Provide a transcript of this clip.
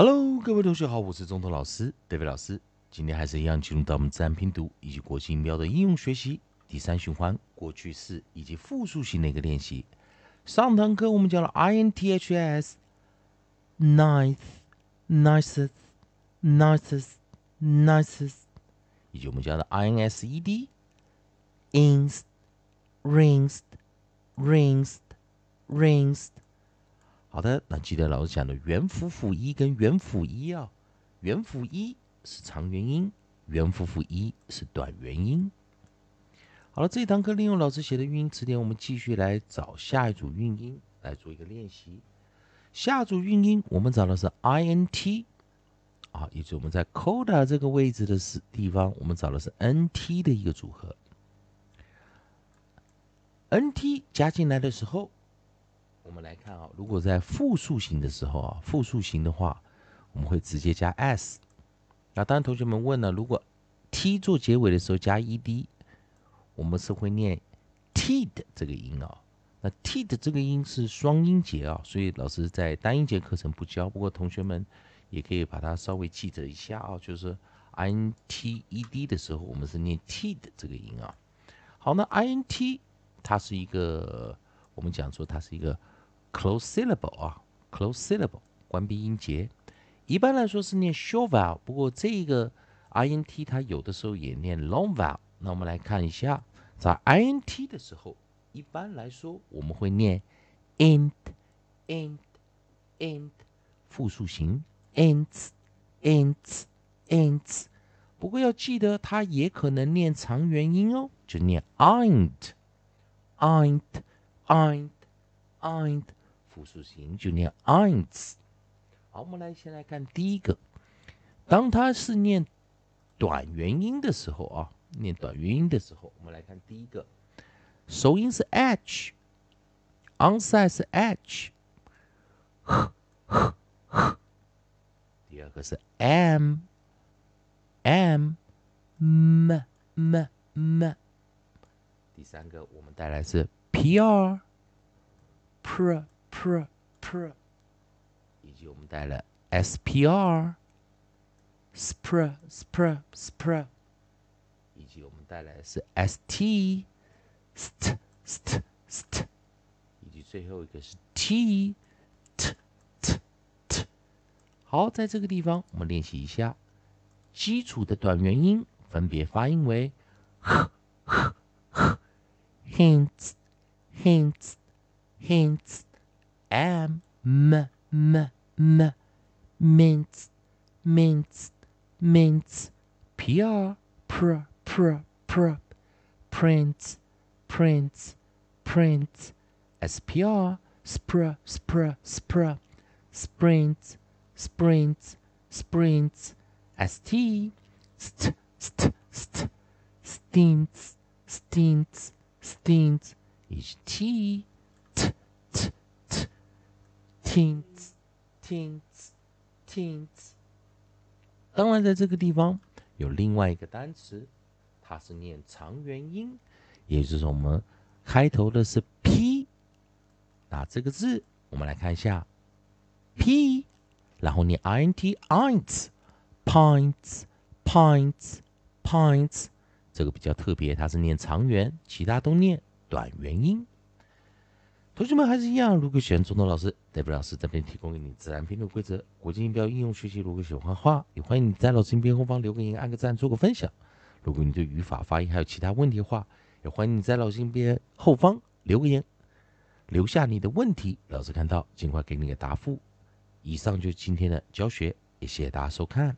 Hello，各位同学好，我是中头老师 David 老师。今天还是一样进入到我们自然拼读以及国际音标的应用学习第三循环过去式以及复数型的一个练习。上堂课我们讲了 i n t h s ninth, nicest, nicest, nicest，以及我们讲的 i n s e d 好的，那记得老师讲的元辅辅一跟元辅一啊，元辅一是长元音，元辅辅一是短元音。好了，这一堂课利用老师写的运音词典，我们继续来找下一组韵音来做一个练习。下组韵音我们找的是 i n t 啊，也就是我们在 coda 这个位置的是地方，我们找的是 n t 的一个组合。n t 加进来的时候。我们来看啊，如果在复数型的时候啊，复数型的话，我们会直接加 s。那当然，同学们问了，如果 t 做结尾的时候加 ed，我们是会念 t 的这个音啊。那 t 的这个音是双音节啊，所以老师在单音节课程不教。不过同学们也可以把它稍微记得一下啊，就是 i n t e d 的时候，我们是念 t 的这个音啊。好，那 i n t 它是一个，我们讲说它是一个。Close syllable 啊，close syllable 关闭音节，一般来说是念 short vowel，不过这个 i n t 它有的时候也念 long vowel。那我们来看一下，在 i n t 的时候，一般来说我们会念 int，int，int，复数型 int，int，int。不过要记得，它也可能念长元音哦，就念 int，int，int，int。复数型就念 ins，。好，我们来先来看第一个，当它是念短元音的时候啊，念短元音的时候，我们来看第一个，首音是 h，onside 是 h，第二个是 m，m，m m m。第三个我们带来是 pr，pr。Pr pr，以及我们带了 spr spr spr spr，以及我们带来的是 st st st st，以及最后一个是 t t t t。好，在这个地方我们练习一下基础的短元音，分别发音为 h h h hints hints hints。m m m. M mints mints mints pr pr pr pr prints prints prints spr spr spr spr sprints sprints sprints st st st st. Stints stints stints is t Tints，tints，tints。当然，在这个地方有另外一个单词，它是念长元音，也就是我们开头的是 p。那这个字我们来看一下，p，然后念 i n t i n t p i n t s p i n t s p i n t s。这个比较特别，它是念长元，其他都念短元音。同学们还是一样，如果喜欢中东老师，代表老师这边提供给你自然拼读规则、国际音标应用学习。如果喜欢的话，也欢迎你在老师音频后方留个言、按个赞、做个分享。如果你对语法、发音还有其他问题的话，也欢迎你在老师音频后方留个言，留下你的问题，老师看到尽快给你个答复。以上就是今天的教学，也谢谢大家收看。